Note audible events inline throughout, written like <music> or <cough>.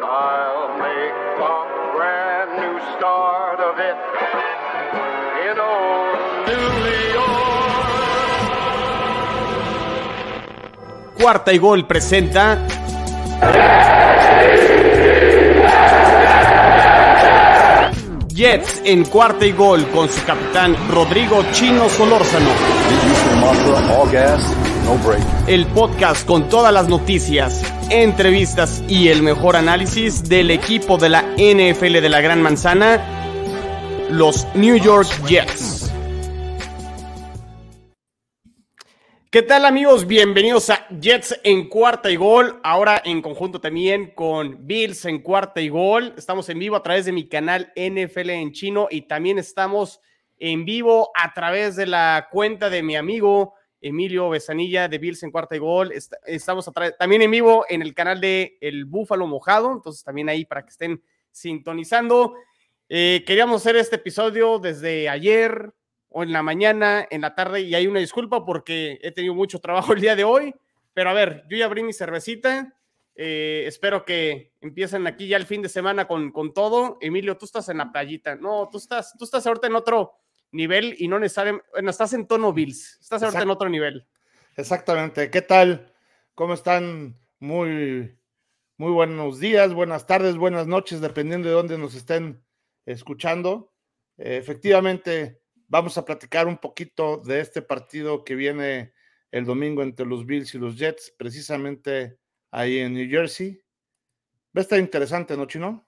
I'll make a brand new start of it in old New York. Cuarta y Gol presenta. Jets en cuarta y gol con su capitán Rodrigo Chino Solórzano. El podcast con todas las noticias, entrevistas y el mejor análisis del equipo de la NFL de la Gran Manzana, los New York Jets. ¿Qué tal amigos? Bienvenidos a Jets en cuarta y gol. Ahora en conjunto también con Bills en cuarta y gol. Estamos en vivo a través de mi canal NFL en chino y también estamos en vivo a través de la cuenta de mi amigo Emilio Besanilla de Bills en cuarta y gol. Estamos también en vivo en el canal de El Búfalo Mojado. Entonces también ahí para que estén sintonizando. Eh, queríamos hacer este episodio desde ayer, o en la mañana, en la tarde, y hay una disculpa porque he tenido mucho <laughs> trabajo el día de hoy, pero a ver, yo ya abrí mi cervecita, eh, espero que empiecen aquí ya el fin de semana con, con todo. Emilio, tú estás en la playita, no, tú estás, tú estás ahorita en otro nivel y no necesariamente, bueno, estás en tono Bills, estás ahorita en otro nivel. Exactamente, ¿qué tal? ¿Cómo están? Muy, muy buenos días, buenas tardes, buenas noches, dependiendo de dónde nos estén escuchando. Efectivamente, Vamos a platicar un poquito de este partido que viene el domingo entre los Bills y los Jets, precisamente ahí en New Jersey. Va a estar interesante, ¿no, Chino?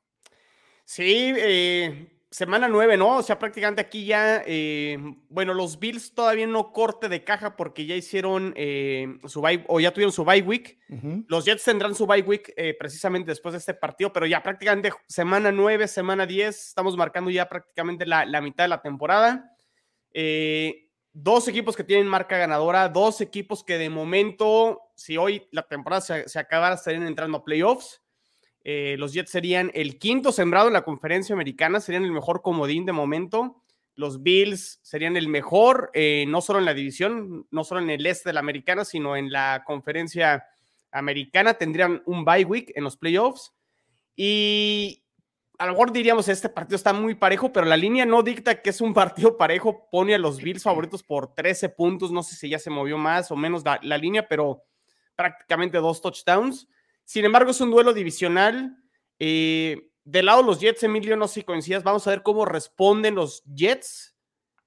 Sí, eh, semana nueve, ¿no? O sea, prácticamente aquí ya, eh, bueno, los Bills todavía no corte de caja porque ya hicieron eh, su bye, o ya tuvieron su bye week. Los Jets tendrán su bye week precisamente después de este partido, pero ya prácticamente semana nueve, semana diez, estamos marcando ya prácticamente la, la mitad de la temporada. Eh, dos equipos que tienen marca ganadora, dos equipos que de momento, si hoy la temporada se, acabara, estarían entrando a playoffs. Eh, los Jets serían el quinto sembrado en la conferencia americana, serían el mejor comodín de momento. Los Bills serían el mejor, eh, no solo en la división, no solo en el este de la americana, sino en la conferencia americana. Tendrían un bye week en los playoffs. Y a lo mejor diríamos, este partido está muy parejo, pero la línea no dicta que es un <laughs> partido parejo, pone a los Bills favoritos por 13 puntos, no sé si ya se movió más o menos la, línea, pero prácticamente dos touchdowns. Sin embargo, es un duelo divisional. Eh, del lado los Jets, Emilio, no sé si coincidas, vamos a ver cómo responden los Jets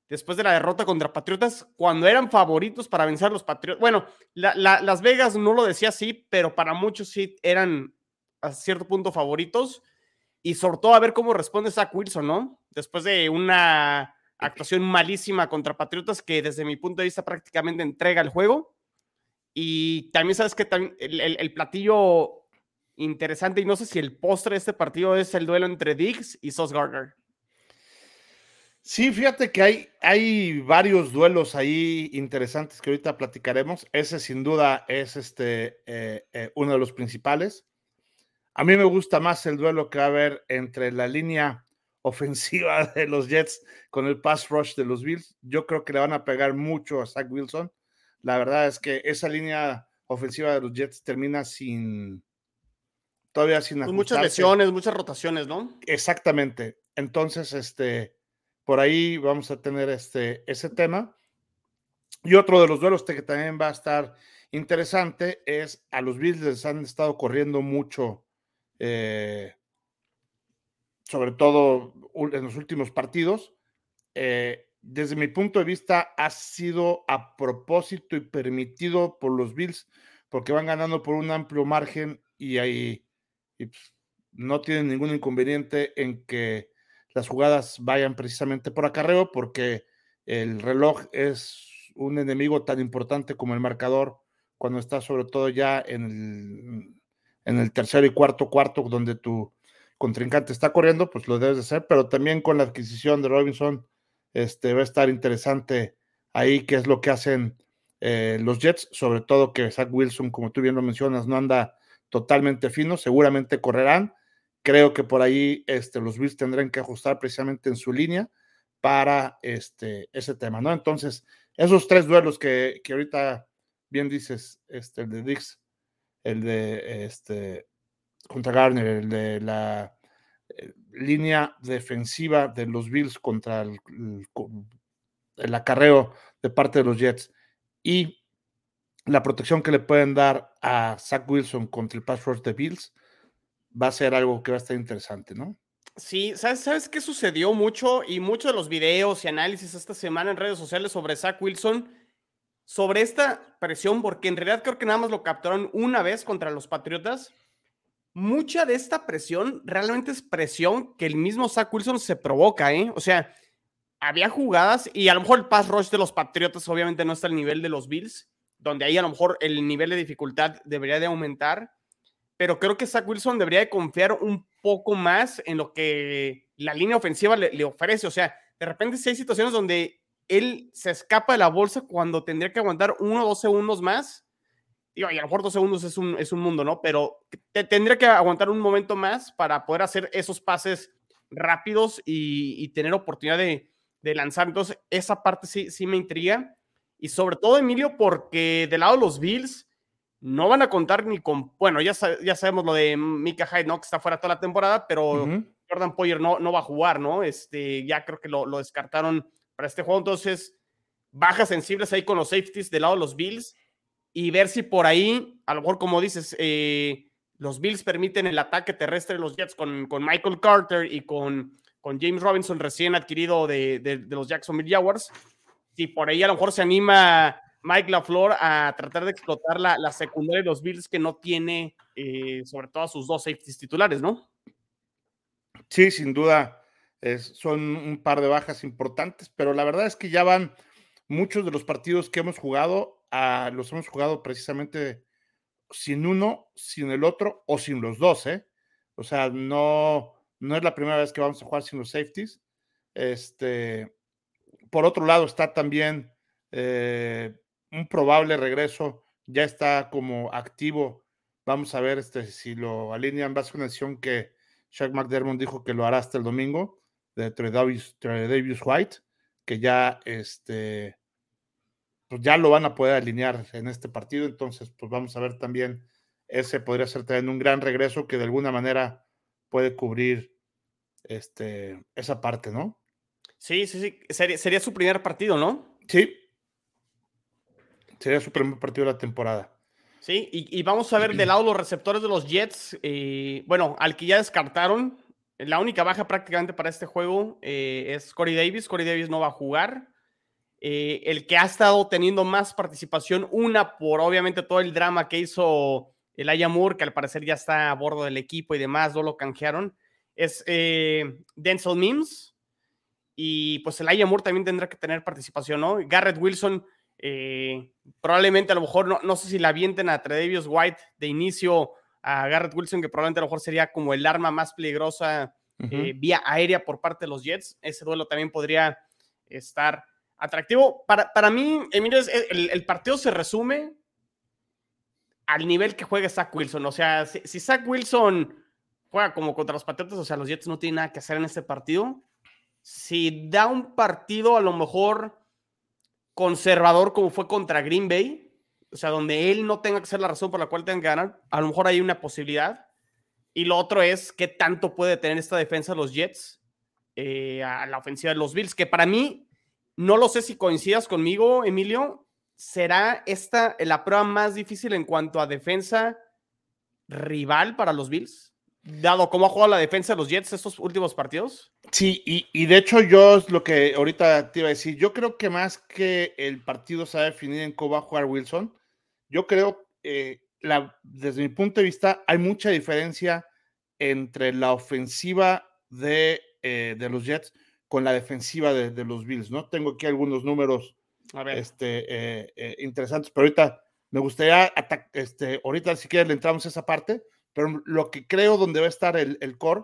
después de la derrota contra Patriotas, cuando eran favoritos para vencer a los Patriotas. Bueno, Las Vegas no lo decía así, pero para muchos sí eran a cierto punto favoritos y sobre todo a ver cómo responde Zach Wilson, ¿no? Después de una actuación malísima contra Patriotas que desde mi punto de vista prácticamente entrega el juego. Y también sabes que el, platillo interesante, y no sé si el postre de este partido es el duelo entre Diggs y Sos Gardner. Sí, fíjate que hay, hay varios duelos ahí interesantes que ahorita platicaremos. Ese sin duda es este, eh, eh, uno de los principales. A mí me gusta más el duelo que va a haber entre la línea ofensiva <laughs> de los Jets con el pass rush de los Bills. Yo creo que le van a pegar mucho a Zach Wilson. La verdad es que esa línea ofensiva de los Jets termina sin todavía sin pues muchas lesiones, muchas rotaciones, ¿no? Exactamente. Entonces, este por ahí vamos a tener este ese tema. Y otro de los duelos que también va a estar interesante es a los Bills les han estado corriendo mucho eh, sobre todo en los últimos partidos. Eh, desde mi punto de vista, ha sido a propósito y permitido por los Bills, porque van ganando por un amplio margen y ahí pues, no tienen ningún inconveniente en que las jugadas vayan precisamente por acarreo, porque el reloj es un enemigo tan importante como el marcador cuando está sobre todo ya en el en el tercero y cuarto cuarto donde tu contrincante está corriendo, pues lo debes de hacer, pero también con la adquisición de Robinson, este, va a estar interesante ahí qué es lo que hacen eh, los Jets, sobre todo que Zach Wilson, como tú bien lo mencionas, no anda totalmente fino, seguramente correrán. Creo que por ahí este, los Bills tendrán que ajustar precisamente en su línea para este, ese tema, ¿no? Entonces, esos tres duelos que, que ahorita bien dices, este, el de Dix el de este, contra Garner, el de la eh, línea defensiva de los Bills contra el, el, acarreo de parte de los Jets y la protección que le pueden dar a Zach Wilson contra el pass rush de Bills va a ser algo que va a estar interesante, ¿no? Sí, ¿sabes, ¿sabes qué sucedió mucho? Y muchos de los videos y análisis esta semana en redes sociales sobre Zach Wilson, sobre esta presión, porque en realidad creo que nada más lo capturaron una vez contra los Patriotas. Mucha de esta presión realmente es presión que el mismo Zach Wilson se provoca, ¿eh? O sea, había jugadas y a lo mejor el pass rush de los Patriotas obviamente no está al nivel de los Bills, donde ahí a lo mejor el nivel de dificultad debería de aumentar, pero creo que Zach Wilson debería de confiar un poco más en lo que la línea ofensiva le, ofrece. O sea, de repente si hay situaciones donde él se escapa de la bolsa cuando tendría que aguantar uno o dos segundos más. Digo, y a lo mejor dos segundos es un, es un mundo, ¿no? Pero te, tendría que aguantar un momento más para poder hacer esos pases rápidos y, y tener oportunidad de, de, lanzar. Entonces, esa parte sí, sí me intriga. Y sobre todo, Emilio, porque del lado de los Bills, no van a contar ni con, bueno, ya, ya sabemos lo de Mika Hyde, ¿no? Que está fuera toda la temporada, pero uh -huh. Jordan Poyer no, no va a jugar, ¿no? Este, ya creo que lo, lo, descartaron para este juego, entonces bajas sensibles ahí con los safeties del lado de los Bills y ver si por ahí, a lo mejor como dices, eh, los Bills permiten el ataque terrestre de los Jets con, con Michael Carter y con, con James Robinson recién adquirido de, de, los Jacksonville Jaguars. Si por ahí a lo mejor se anima Mike LaFleur a tratar de explotar la, la secundaria de los Bills que no tiene, eh, sobre todo a sus dos safeties titulares, ¿no? Sí, sin duda, son un par de bajas importantes, pero la verdad es que ya van muchos de los partidos que hemos jugado, los hemos jugado precisamente sin uno, sin el otro o sin los dos, ¿eh? O sea, no, no es la primera vez que vamos a jugar sin los safeties. Este, por otro lado, está también eh, un probable regreso, ya está como activo. Vamos a ver este, si lo alinean. Va a ser una decisión que Shaq McDermott dijo que lo hará hasta el domingo de Tredavious White, que ya este, pues ya lo van a poder alinear en este partido. Entonces, pues vamos a ver también. Ese podría ser también un gran regreso que de alguna manera puede cubrir este, esa parte, ¿no? Sí, sí, sí. Sería, sería su primer partido, ¿no? Sí, Sería su primer partido de la temporada. Sí, y, y, vamos a ver <clears throat> del lado los receptores de los Jets. Eh, bueno, al que ya descartaron, la única baja prácticamente para este juego eh, es Corey Davis. Corey Davis no va a jugar. Eh, el que ha estado teniendo más participación, una por obviamente todo el drama que hizo el Aya Moore, que al parecer ya está a bordo del equipo y demás, no lo canjearon, es eh, Denzel Mims. Y pues el Aya Moore también tendrá que tener participación, ¿no? Garrett Wilson eh, probablemente a lo mejor, no, no sé si la avienten a Tredavious White de inicio a Garrett Wilson, que probablemente a lo mejor sería como el arma más peligrosa uh -huh. vía aérea por parte de los Jets. Ese duelo también podría estar atractivo. Para, para mí, Emilio, el, partido se resume al nivel que juega Zach Wilson. O sea, si, si Zach Wilson juega como contra los Patriotas, o sea, los Jets no tienen nada que hacer en este partido. Si da un partido a lo mejor conservador como fue contra Green Bay, o sea, donde él no tenga que ser la razón por la cual tengan que ganar, a lo mejor hay una posibilidad. Y lo otro es qué tanto puede tener esta defensa de los Jets eh, a la ofensiva de los Bills, que para mí, no lo sé si coincidas conmigo, Emilio, será esta la prueba más difícil en cuanto a defensa rival para los Bills, dado cómo ha jugado la defensa de los Jets estos últimos partidos. Sí, y, de hecho yo lo que ahorita te iba a decir, yo creo que más que el partido se va a definir en cómo va a jugar Wilson, yo creo, eh, desde mi punto de vista, hay mucha diferencia entre la ofensiva de, eh, de los Jets con la defensiva de, de, los Bills, ¿no? Tengo aquí algunos números este, eh, eh, interesantes, pero ahorita me gustaría, este, ahorita si quieres le entramos a esa parte, pero lo que creo donde va a estar el, el core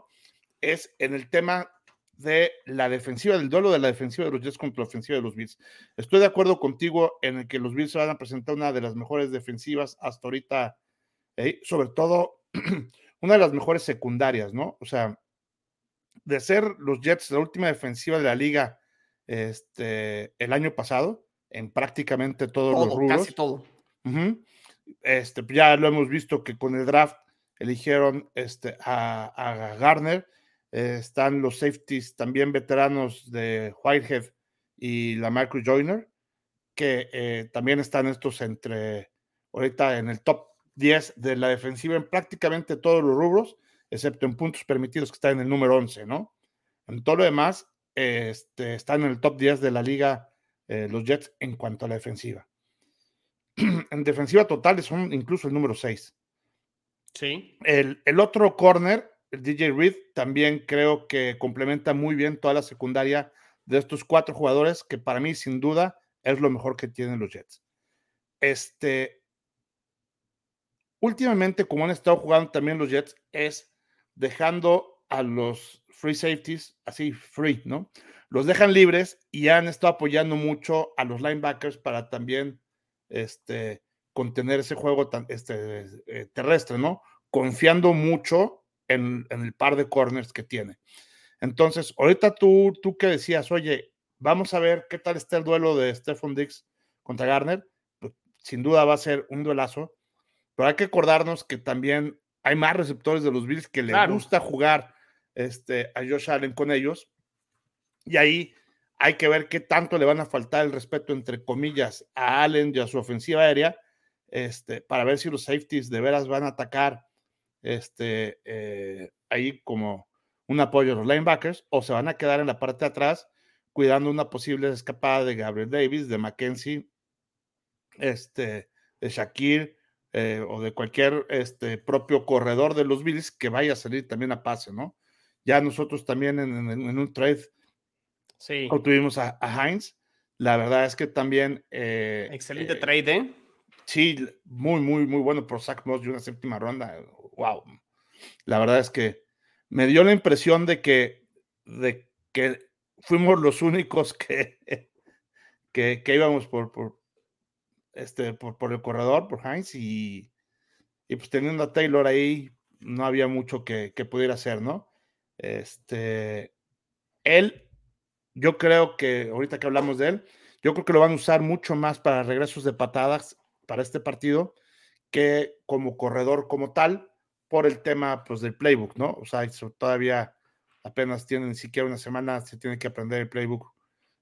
es en el tema de la defensiva, del duelo de la defensiva de los Jets contra la ofensiva de los Bills. Estoy de acuerdo contigo en el que los Bills van a presentar una de las mejores defensivas hasta ahorita, eh, sobre todo <clears throat> una de las mejores secundarias, ¿no? O sea, de ser los Jets la última defensiva de la liga este, el año pasado, en prácticamente todos todo, los rubros. Casi todo. Uh -huh. este, ya lo hemos visto que con el draft eligieron este, a, a Garner. Eh, están los safeties también veteranos de Whitehead y la Marcus Joyner, que eh, también están estos entre, ahorita en el top 10 de la defensiva en prácticamente todos los rubros, excepto en puntos permitidos que está en el número 11, ¿no? En todo lo demás, este, están en el top 10 de la liga eh, los Jets en cuanto a la defensiva. <clears throat> en defensiva total son incluso el número 6. Sí. El, el otro corner, el DJ Reed, también creo que complementa muy bien toda la secundaria de estos cuatro jugadores, que para mí, sin duda, es lo mejor que tienen los Jets. Este, últimamente, como han estado jugando también los Jets, es dejando a los free safeties así, free, ¿no? Los dejan libres y han estado apoyando mucho a los linebackers para también este, contener ese juego tan, este, eh, terrestre, ¿no? Confiando mucho en, en, el par de corners que tiene. Entonces, ahorita tú, tú que decías, oye, vamos a ver qué tal está el duelo de Stephon Dix contra Garner. Pues, sin duda va a ser un duelazo, pero hay que acordarnos que también hay más receptores de los Bills que le claro. gusta jugar este, a Josh Allen con ellos. Y ahí hay que ver qué tanto le van a faltar el respeto, entre comillas, a Allen y a su ofensiva aérea, este, para ver si los safeties de veras van a atacar este, eh, ahí como un apoyo a los linebackers o se van a quedar en la parte de atrás cuidando una posible escapada de Gabriel Davis, de Mackenzie, este, de Shakir eh, o de cualquier este, propio corredor de los Bills que vaya a salir también a pase, ¿no? Ya nosotros también en, en, en un trade sí. obtuvimos a, a, Heinz. La verdad es que también. Eh, Excelente eh, trade, ¿eh? Sí, muy, muy, muy bueno por Zach Moss de una séptima ronda. Wow. La verdad es que me dio la impresión de que, de que fuimos los únicos que, <laughs> que, que íbamos por, por, este, por, por, el corredor, por Heinz, y, y, pues teniendo a Taylor ahí, no había mucho que, que, pudiera hacer, ¿no? Este, él, yo creo que, ahorita que hablamos de él, yo creo que lo van a usar mucho más para regresos de patadas para este partido que como corredor como tal, por el tema pues, del playbook, ¿no? O sea, todavía apenas tiene ni siquiera una semana, se tiene que aprender el playbook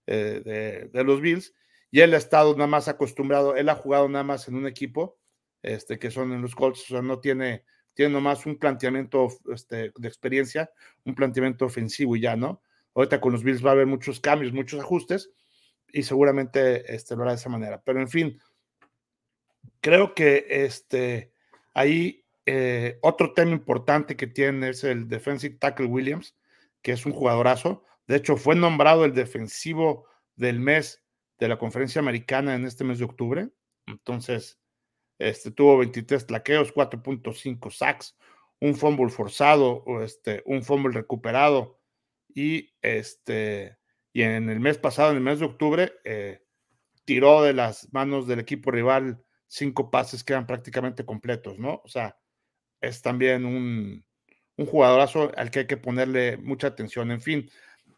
eh, de, de, los Bills. Y él ha estado nada más acostumbrado, él ha jugado nada más en un equipo, este, que son en los Colts, o sea, no tiene, tiene nomás un planteamiento este, de experiencia, un planteamiento ofensivo y ya, ¿no? Ahorita con los Bills va a haber muchos cambios, muchos ajustes, y seguramente este, lo hará de esa manera. Pero en fin, creo que este, ahí eh, otro tema importante que tiene es el defensive tackle Williams, que es un jugadorazo. De hecho, fue nombrado el defensivo del mes de la conferencia americana en este mes de octubre. Entonces, este, tuvo 23 tlaqueos, 4.5 sacks, un fumble forzado, este, un fumble recuperado. Y, este, y en el mes pasado, en el mes de octubre, eh, tiró de las manos del equipo rival cinco pases que eran prácticamente completos, ¿no? O sea, es también un, un jugadorazo al que hay que ponerle mucha atención. En fin,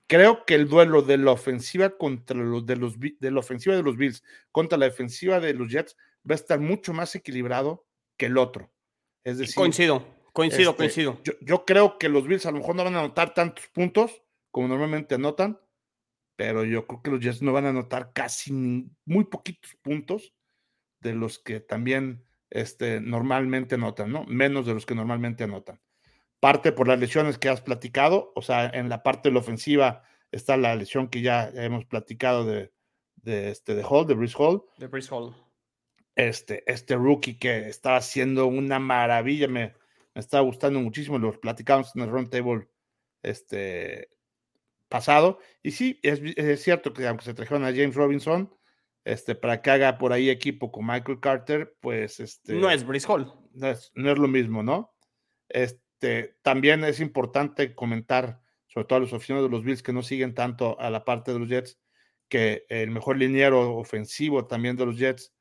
creo que el duelo de la ofensiva contra los de los de la ofensiva de los Bills contra la defensiva de los Jets va a estar mucho más equilibrado que el otro. Es decir, coincido, coincido, este, coincido. Yo, yo, creo que los Bills a lo mejor no van a anotar tantos puntos como normalmente anotan, pero yo creo que los Jets no van a anotar casi muy poquitos puntos de los que también este, normalmente anotan, ¿no? Menos de los que normalmente anotan parte por las lesiones que has platicado, o sea, en la parte de la ofensiva está la lesión que ya hemos platicado de, de, este, de Hall, de Brice Hall. De Brice Hall. Este, este rookie que estaba haciendo una maravilla, me, me estaba gustando muchísimo, lo platicamos en el round table este, pasado. Y sí, es, es, cierto que aunque se trajeron a James Robinson, este, para que haga por ahí equipo con Michael Carter, pues este. No es Brice Hall. No es, no es lo mismo, ¿no? Este, este, también es importante comentar, sobre todo a los aficionados de los Bills que no siguen tanto a la parte de los Jets, que el mejor liniero ofensivo también de los Jets,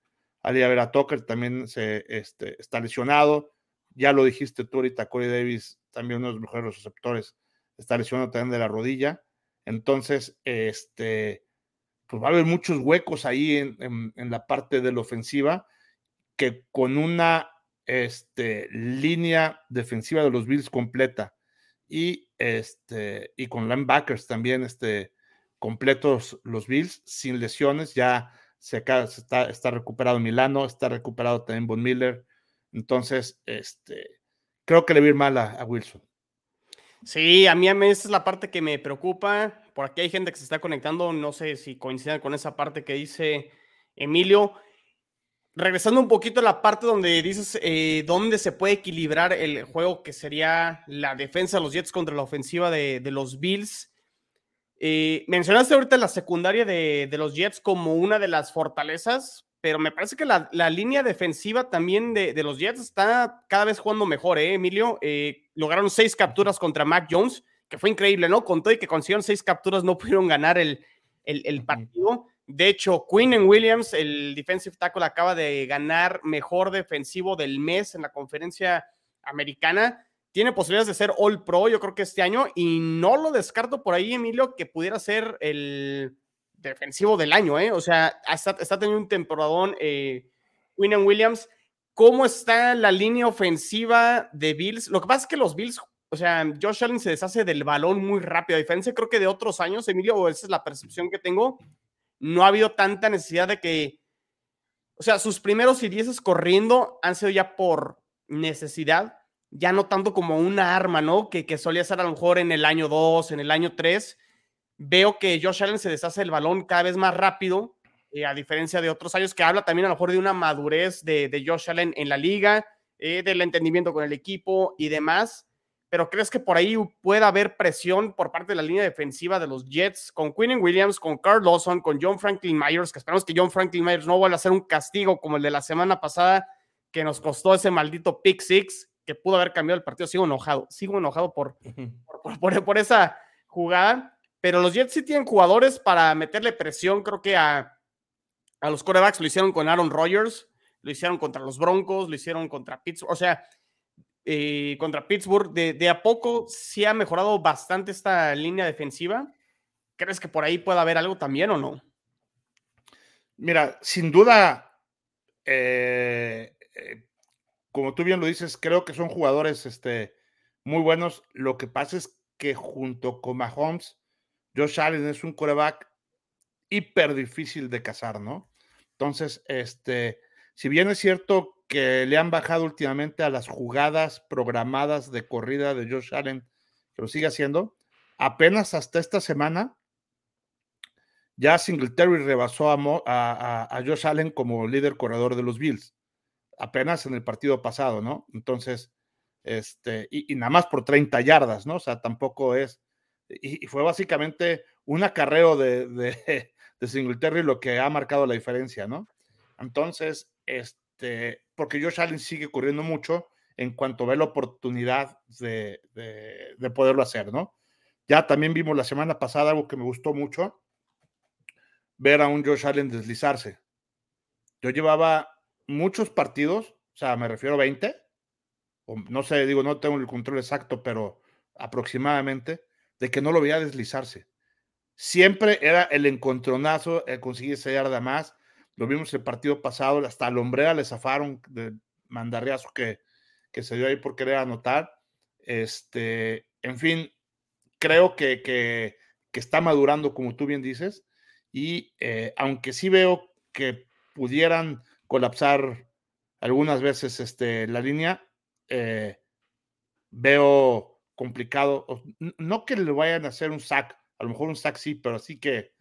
Ali Vera Tucker, también se, este, está lesionado. Ya lo dijiste tú ahorita, Corey Davis, también uno de los mejores receptores, está lesionado también de la rodilla. Entonces, este, pues va a haber muchos huecos ahí en la parte de la ofensiva que con una este, línea defensiva de los Bills completa y, este, y con linebackers también este, completos los Bills, sin lesiones, ya se, está, recuperado Milano, está recuperado también Von Miller, entonces este, creo que le ir mal a, Wilson. Sí, a mí, esa es la parte que me preocupa. Por aquí hay gente que se está conectando, no sé si coinciden con esa parte que dice Emilio regresando un poquito a la parte donde dices eh, dónde se puede equilibrar el juego, que sería la defensa de los Jets contra la ofensiva de, los Bills. Eh, mencionaste ahorita la secundaria de, los Jets como una de las fortalezas, pero me parece que la, línea defensiva también de, los Jets está cada vez jugando mejor, ¿eh, Emilio? Eh, lograron seis capturas contra Mac Jones, que fue increíble, ¿no? Con todo y que consiguieron seis capturas, no pudieron ganar el, el partido. De hecho, Quinn Williams, el defensive tackle, acaba de ganar mejor defensivo del mes en la conferencia americana. Tiene posibilidades de ser All Pro, yo creo que este año, y no lo descarto por ahí, Emilio, que pudiera ser el defensivo del año, ¿eh? O sea, está, teniendo un temporadón eh, Williams. ¿Cómo está la línea ofensiva de Bills? Lo que pasa es que los Bills, o sea, Josh Allen se deshace del balón muy rápido, a diferencia creo que de otros años, Emilio, o esa es la percepción que tengo no ha habido tanta necesidad de que, o sea, sus primeros y corriendo han sido ya por necesidad, ya no tanto como una arma, ¿no? Que, que solía ser a lo mejor en el año 2, en el año 3. Veo que Josh Allen se deshace el balón cada vez más rápido, eh, a diferencia de otros años, que habla también a lo mejor de una madurez de, de Josh Allen en la liga, eh, del entendimiento con el equipo y demás pero ¿crees que por ahí pueda haber presión por parte de la línea defensiva de los Jets con Quinn Williams, con Carl Lawson, con John Franklin Myers, que esperamos que John Franklin Myers no vuelva a hacer un castigo como el de la semana pasada que nos costó ese maldito pick six que pudo haber cambiado el partido? Sigo enojado, sigo enojado por, por, por, esa jugada, pero los Jets sí tienen jugadores para meterle presión, creo que a, a los corebacks lo hicieron con Aaron Rodgers, lo hicieron contra los Broncos, lo hicieron contra Pittsburgh, o sea, eh, contra Pittsburgh. De, a poco sí ha mejorado bastante esta línea defensiva. ¿Crees que por ahí pueda haber algo también o no? Mira, sin duda, eh, eh, como tú bien lo dices, creo que son jugadores este, muy buenos. Lo que pasa es que junto con Mahomes, Josh Allen es un coreback hiper difícil de cazar, ¿no? Entonces, este, si bien es cierto que le han bajado últimamente a las jugadas programadas de corrida de Josh Allen, que lo sigue haciendo. Apenas hasta esta semana, ya Singletary rebasó a, a, Josh Allen como líder corredor de los Bills. Apenas en el partido pasado, ¿no? Entonces, este, y, nada más por 30 yardas, ¿no? O sea, tampoco es. Y, fue básicamente un acarreo de, de, <laughs> de Singletary lo que ha marcado la diferencia, ¿no? Entonces, este este, porque Josh Allen sigue corriendo mucho en cuanto ve la oportunidad de, poderlo hacer, ¿no? Ya también vimos la semana pasada algo que me gustó mucho, ver a un Josh Allen deslizarse. Yo llevaba muchos partidos, o sea, me refiero a 20, o no sé, digo, no tengo el control exacto, pero aproximadamente, de que no lo veía deslizarse. Siempre era el encontronazo, el conseguir esa yarda más, lo vimos el partido pasado, hasta a Lombrea le zafaron de mandarriazo que, que se dio ahí por querer anotar. Este, en fin, creo que, que, está madurando, como tú bien dices, y eh, aunque sí veo que pudieran colapsar algunas veces este, la línea, eh, veo complicado, no que le vayan a hacer un sack, a lo mejor un sack sí, pero así que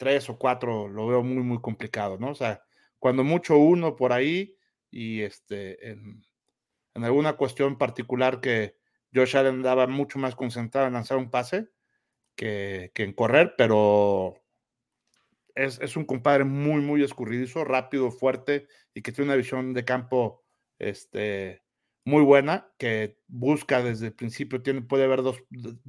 tres o cuatro lo veo muy, muy complicado, ¿no? O sea, cuando mucho uno por ahí y este, en, alguna cuestión particular que Josh Allen andaba mucho más concentrado en lanzar un pase que, en correr, pero es, un compadre muy, muy escurridizo, rápido, fuerte y que tiene una visión de campo este, muy buena, que busca desde el principio, tiene, puede ver dos,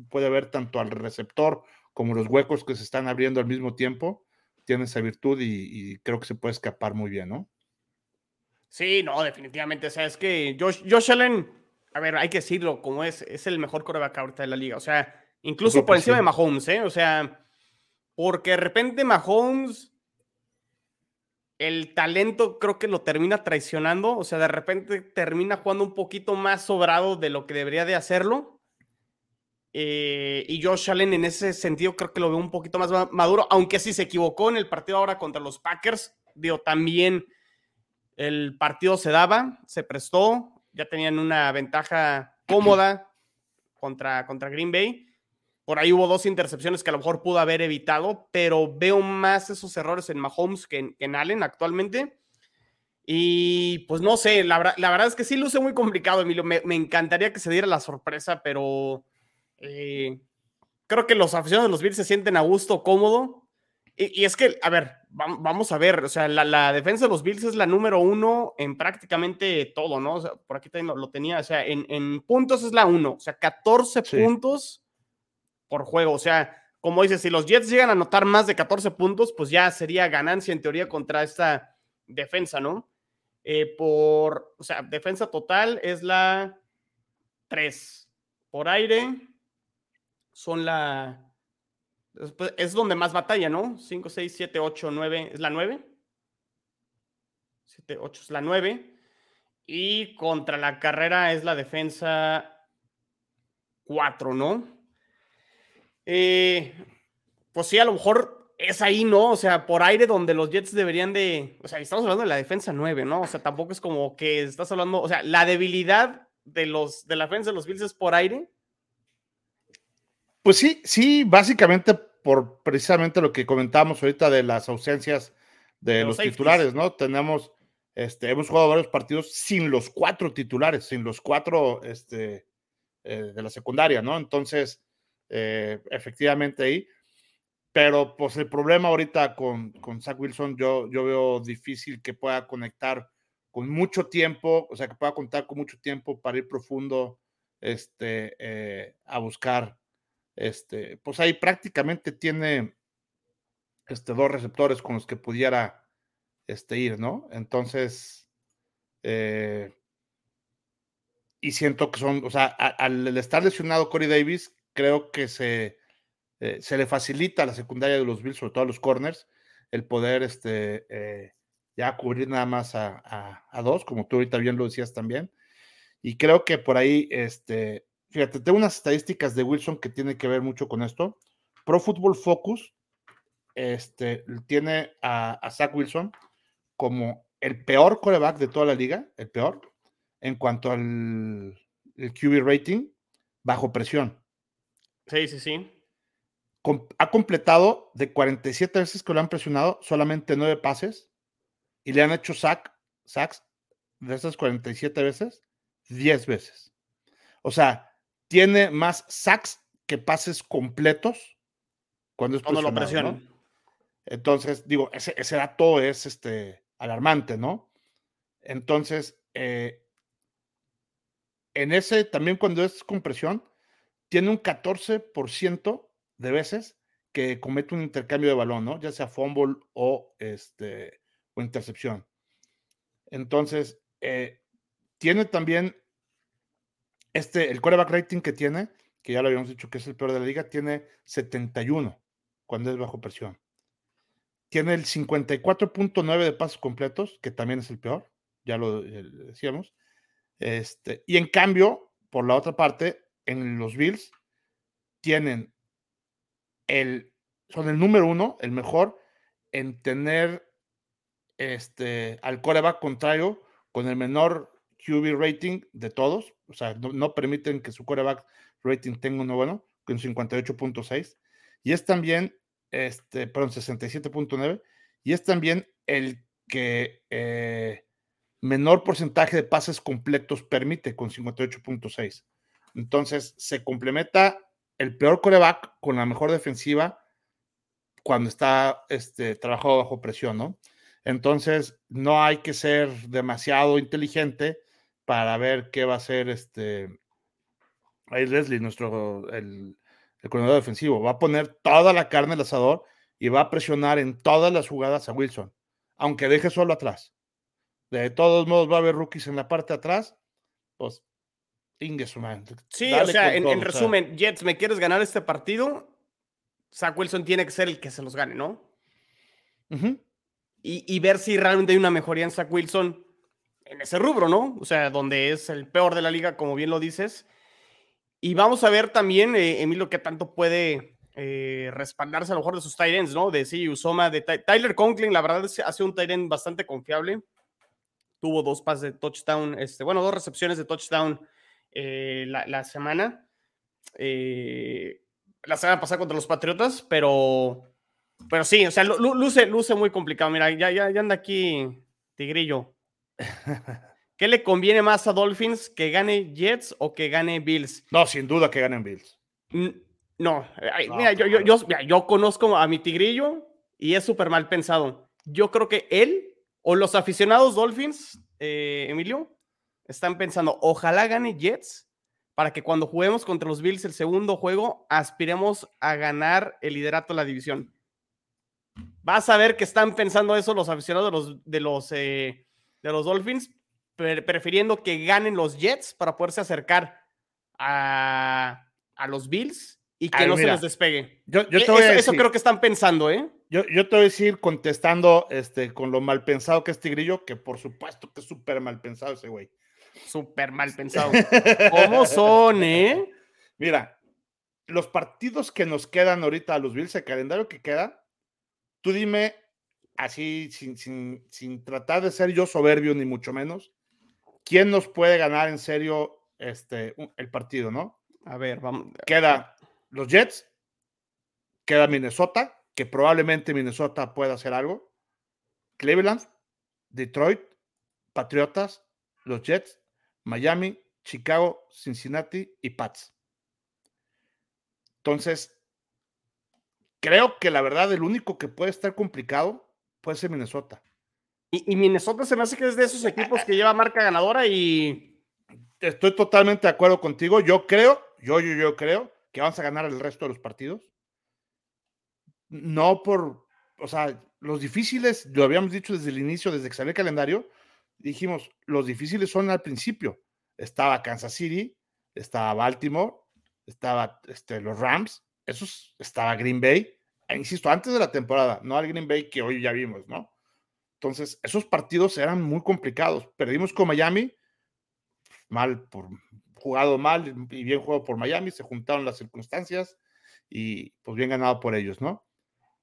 puede ver tanto al receptor como los huecos que se están abriendo al mismo tiempo, tiene esa virtud y, creo que se puede escapar muy bien, ¿no? Sí, no, definitivamente. O sea, es que Josh, Allen, a ver, hay que decirlo como es, es el mejor coreback ahorita de la liga. O sea, incluso por encima de Mahomes, ¿eh? O sea, porque de repente Mahomes el talento creo que lo termina traicionando, o sea, de repente termina jugando un poquito más sobrado de lo que debería de hacerlo. Eh, y Josh Allen en ese sentido creo que lo veo un poquito más maduro, aunque sí se equivocó en el partido ahora contra los Packers, digo, también el partido se daba, se prestó, ya tenían una ventaja cómoda contra, contra Green Bay. Por ahí hubo dos intercepciones que a lo mejor pudo haber evitado, pero veo más esos errores en Mahomes que en, Allen actualmente. Y pues no sé, la, verdad es que sí luce muy complicado, Emilio. Me, encantaría que se diera la sorpresa, pero eh, creo que los aficionados de los Bills se sienten a gusto, cómodo. Y, es que, a ver, vamos a ver, o sea, la, defensa de los Bills es la número uno en prácticamente todo, ¿no? O sea, por aquí también lo, tenía, o sea, en, puntos es la uno, o sea, 14 puntos por juego, o sea, como dices, si los Jets llegan a anotar más de 14 puntos, pues ya sería ganancia en teoría contra esta defensa, ¿no? Eh, por, o sea, defensa total es la 3. Por aire son la es donde más batalla, ¿no? 5, 6, 7, 8, 9. ¿Es la 9? 7, 8 es la 9. Y contra la carrera es la defensa 4, ¿no? Eh, pues sí, a lo mejor es ahí, ¿no? O sea, por aire donde los Jets deberían de. O sea, estamos hablando de la defensa 9, ¿no? O sea, tampoco es como que estás hablando. O sea, la debilidad de, los, de la defensa de los Bills es por aire pues sí, sí, básicamente por precisamente lo que comentábamos ahorita de las ausencias de, los, titulares, ¿no? Tenemos, este, hemos jugado varios partidos sin los cuatro titulares, sin los cuatro este, eh, de la secundaria, ¿no? Entonces, eh, efectivamente ahí. Pero pues el problema ahorita con, con Zach Wilson, yo, yo veo difícil que pueda conectar con mucho tiempo, o sea, que pueda contar con mucho tiempo para ir profundo este, eh, a buscar este, pues ahí prácticamente tiene este, dos receptores con los que pudiera este, ir, ¿no? Entonces, eh, y siento que son, o sea, al, estar lesionado Corey Davis, creo que se, eh, se le facilita a la secundaria de los Bills, sobre todo a los corners, el poder este, eh, ya cubrir nada más a, a, dos, como tú ahorita bien lo decías también. Y creo que por ahí, este, Fíjate, tengo unas estadísticas de Wilson que tienen que ver mucho con esto. Pro Football Focus este, tiene a, Zach Wilson como el peor coreback de toda la liga, el peor, en cuanto al QB rating bajo presión. Sí, sí, sí. ha completado de 47 veces que lo han presionado, solamente 9 pases y le han hecho sack, sacks de esas 47 veces, 10 veces. O sea, tiene más sacks que pases completos cuando es cuando lo presionan. Entonces, digo, ese, ese, dato es este, alarmante, ¿no? Entonces, eh, en ese, también cuando es compresión, tiene un 14% de veces que comete un intercambio de balón, ¿no? Ya sea fumble o, este, o intercepción. Entonces, eh, tiene también este, el quarterback rating que tiene, que ya lo habíamos dicho que es el peor de la liga, tiene 71 cuando es bajo presión. Tiene el 54.9 de pasos completos, que también es el peor, ya lo eh, decíamos. Este, y en cambio, por la otra parte, en los Bills tienen el, son el número uno, el mejor, en tener este, al coreback contrario con el menor QB rating de todos, o sea, no, permiten que su quarterback rating tenga uno bueno, con 58.6, y es también, este, perdón, 67.9, y es también el que eh, menor porcentaje de pases completos permite con 58.6. Entonces, se complementa el peor coreback con la mejor defensiva cuando está este, trabajado bajo presión, ¿no? Entonces, no hay que ser demasiado inteligente para ver qué va a hacer este ahí Leslie, nuestro el, el coordinador defensivo. Va a poner toda la carne al asador y va a presionar en todas las jugadas a Wilson, aunque deje solo atrás. De todos modos, va a haber rookies en la parte de atrás. Pues, man. Sí, o sea, en, resumen, Jets, ¿me quieres ganar este partido? Zach Wilson tiene que ser el que se los gane, ¿no? y, y ver si realmente hay una mejoría en Zach Wilson en ese rubro, ¿no? O sea, donde es el peor de la liga, como bien lo dices. Y vamos a ver también, eh, Emilio, qué tanto puede eh, respaldarse a lo mejor de sus tight ends, ¿no? De sí, Usoma, de Ty- Tyler Conklin, la verdad hace un tight end bastante confiable. Tuvo dos pases de touchdown, este, bueno, dos recepciones de touchdown eh, la, la semana. eh, la semana pasada contra los Patriotas, pero, pero sí, o sea, lu- lu- luce, luce muy complicado. Mira, ya, ya, ya anda aquí Tigrillo. ¿Qué le conviene más a Dolphins? ¿Que gane Jets o que gane Bills? No, sin duda que ganen Bills. No, ay, No, mira, yo, yo, claro. yo, mira, yo conozco a mi tigrillo y es súper mal pensado. Yo creo que él o los aficionados Dolphins, eh, Emilio, están pensando, ojalá gane Jets para que cuando juguemos contra los Bills el segundo juego, aspiremos a ganar el liderato de la división. Vas a ver que están pensando eso los aficionados de los, de los, eh, de los Dolphins, pre- prefiriendo que ganen los Jets para poderse acercar a, a los Bills y que Ay, no mira, se los despegue. Yo, yo E- te voy eso, a eso decir- creo que están pensando, ¿eh? Yo, yo te voy a decir contestando este, con lo mal pensado que es Tigrillo, que por supuesto que es súper mal pensado ese güey. Súper mal <laughs> pensado. ¿Cómo son, eh? <laughs> Mira, los partidos que nos quedan ahorita a los Bills, el calendario que queda, tú dime así, sin, sin, sin tratar de ser yo soberbio ni mucho menos, ¿quién nos puede ganar en serio este, el partido, no? A ver, vamos. Queda los Jets, queda Minnesota, que probablemente Minnesota pueda hacer algo, Cleveland, Detroit, Patriotas, los Jets, Miami, Chicago, Cincinnati y Pats. Entonces, creo que la verdad el único que puede estar complicado puede ser Minnesota. Y, y Minnesota se me hace que es de esos equipos que lleva marca ganadora y. Estoy totalmente de acuerdo contigo. Yo creo, yo, yo, yo creo que vamos a ganar el resto de los partidos. No por, o sea, los difíciles, lo habíamos dicho desde el inicio, desde que salió el calendario, dijimos, los difíciles son al principio. Estaba Kansas City, estaba Baltimore, estaba este, los Rams, esos estaba Green Bay, insisto, antes de la temporada, no al Green Bay que hoy ya vimos, ¿no? Entonces, esos partidos eran muy complicados. Perdimos con Miami, mal por jugado mal y bien jugado por Miami, se juntaron las circunstancias y pues bien ganado por ellos, ¿no?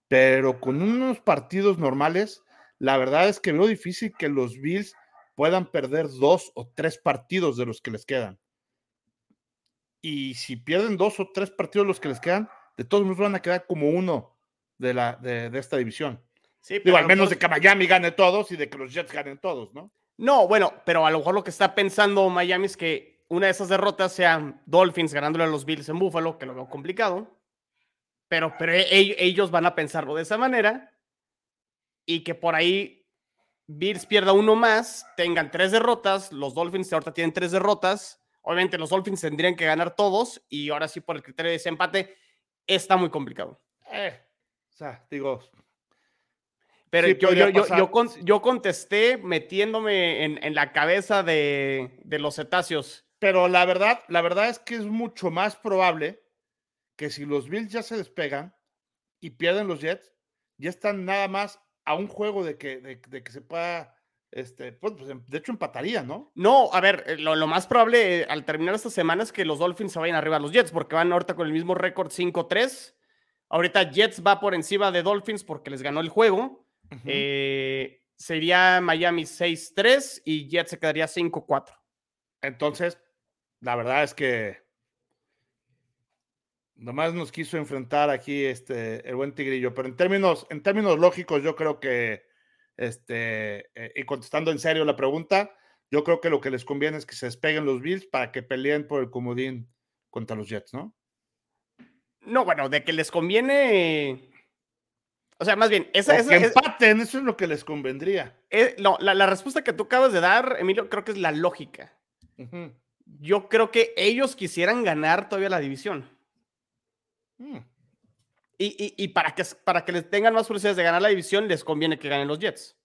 Pero con unos partidos normales, la verdad es que veo difícil que los Bills puedan perder dos o tres partidos de los que les quedan. Y si pierden dos o tres partidos de los que les quedan, de todos modos van a quedar como uno de, la, de, de esta división. Sí, Digo, pero a al menos mejor- de que Miami gane todos y de que los Jets ganen todos, ¿no? No, bueno, pero a lo mejor lo que está pensando Miami es que una de esas derrotas sean Dolphins ganándole a los Bills en Buffalo, que lo veo complicado. Pero, pero e- e- ellos van a pensarlo de esa manera y que por ahí Bills pierda uno más, tengan tres derrotas, los Dolphins ahorita tienen tres derrotas. Obviamente los Dolphins tendrían que ganar todos y ahora sí por el criterio de ese empate está muy complicado. Eh, sea, digo, Pero Sí, yo, yo, yo, yo, con- yo contesté metiéndome en, en la cabeza de, de los cetáceos. Pero la verdad, la verdad es que es mucho más probable que si los Bills ya se despegan y pierden los Jets, ya están nada más a un juego de que, de, de que se pueda, este, pues, pues, de hecho empataría, ¿no? No, a ver, eh, lo, lo más probable eh, al terminar esta semana es que los Dolphins se vayan arriba a los Jets, porque van ahorita con el mismo récord 5-3. Ahorita Jets va por encima de Dolphins porque les ganó el juego. Eh, sería Miami 6-3 y Jets se quedaría 5-4. Entonces, la verdad es que nomás nos quiso enfrentar aquí este el buen Tigrillo, pero en términos, en términos lógicos, yo creo que, este, eh, y contestando en serio la pregunta, yo creo que lo que les conviene es que se despeguen los Bills para que peleen por el comodín contra los Jets, ¿no? No, bueno, de que les conviene. O sea, más bien, esa, O esa- que es- empaten, eso es lo que les convendría. eh, no, la, la respuesta que tú acabas de dar, Emilio, creo que es la lógica. Yo creo que ellos quisieran ganar todavía la división. Mm. Y, y- y para, que, para que les tengan más posibilidades de ganar la división, les conviene que ganen los Jets.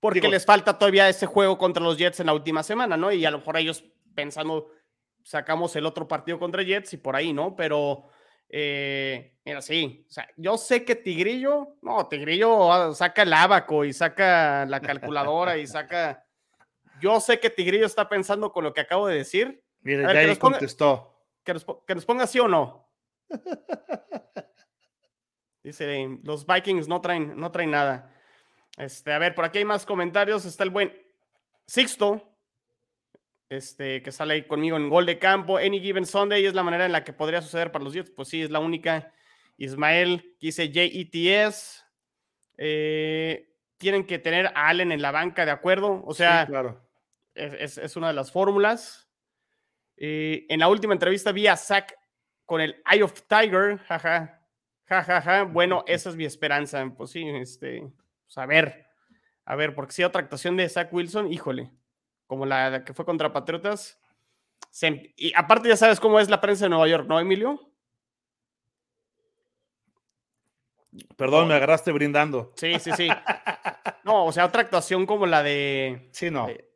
Porque Digo- les falta todavía ese juego contra los Jets en la última semana, ¿no? Y a lo mejor ellos pensando, sacamos el otro partido contra Jets y por ahí, ¿no? Pero Eh, mira, sí, o sea, yo sé que Tigrillo, no, Tigrillo ah, saca el abaco y saca la calculadora y saca. Yo sé que Tigrillo está pensando con lo que acabo de decir. Mire, A ver, ya que contestó. Que nos, que nos ponga sí o no. Dice, los Vikings no traen, no traen nada. Este, a ver, por aquí hay más comentarios. Está el buen Sixto, este, que sale ahí conmigo en gol de campo. Any given Sunday es la manera en la que podría suceder para los Jets. Pues sí, es la única. Ismael, que dice JETS. Eh, tienen que tener a Allen en la banca, ¿de acuerdo? O sea, Sí, claro. es, es- es una de las fórmulas. Eh, en la última entrevista vi a Zach con el Eye of Tiger, jaja, jajaja. Bueno, esa es mi esperanza. Pues sí, este, pues a ver, a ver, porque si otra actuación de Zach Wilson, híjole, como la que fue contra Patriotas. se- y aparte ya sabes cómo es la prensa de Nueva York, ¿no, Emilio? Perdón, me agarraste brindando. Sí, sí, sí. <laughs> No, o sea, otra actuación como la de... Sí, no. Eh,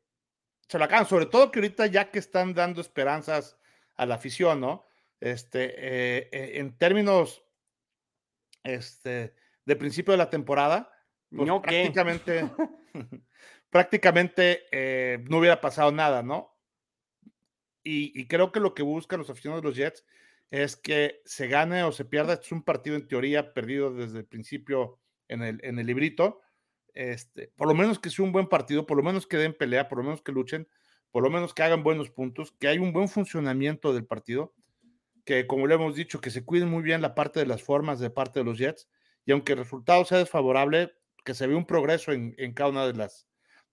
Se lo acaban, sobre todo que ahorita ya que están dando esperanzas a la afición, ¿no? Este, eh, eh, en términos este, de principio de la temporada, pues ¿No prácticamente, <laughs> prácticamente eh, no hubiera pasado nada, ¿no? Y, creo que lo que buscan los aficionados de los Jets es que se gane o se pierda. Este es un partido en teoría perdido desde el principio en el, en el librito. Este, por lo menos que sea un buen partido, por lo menos que den pelea, por lo menos que luchen, por lo menos que hagan buenos puntos, que hay un buen funcionamiento del partido, que como le hemos dicho, que se cuiden muy bien la parte de las formas de parte de los Jets, y aunque el resultado sea desfavorable, que se vea un progreso en, en cada una de las,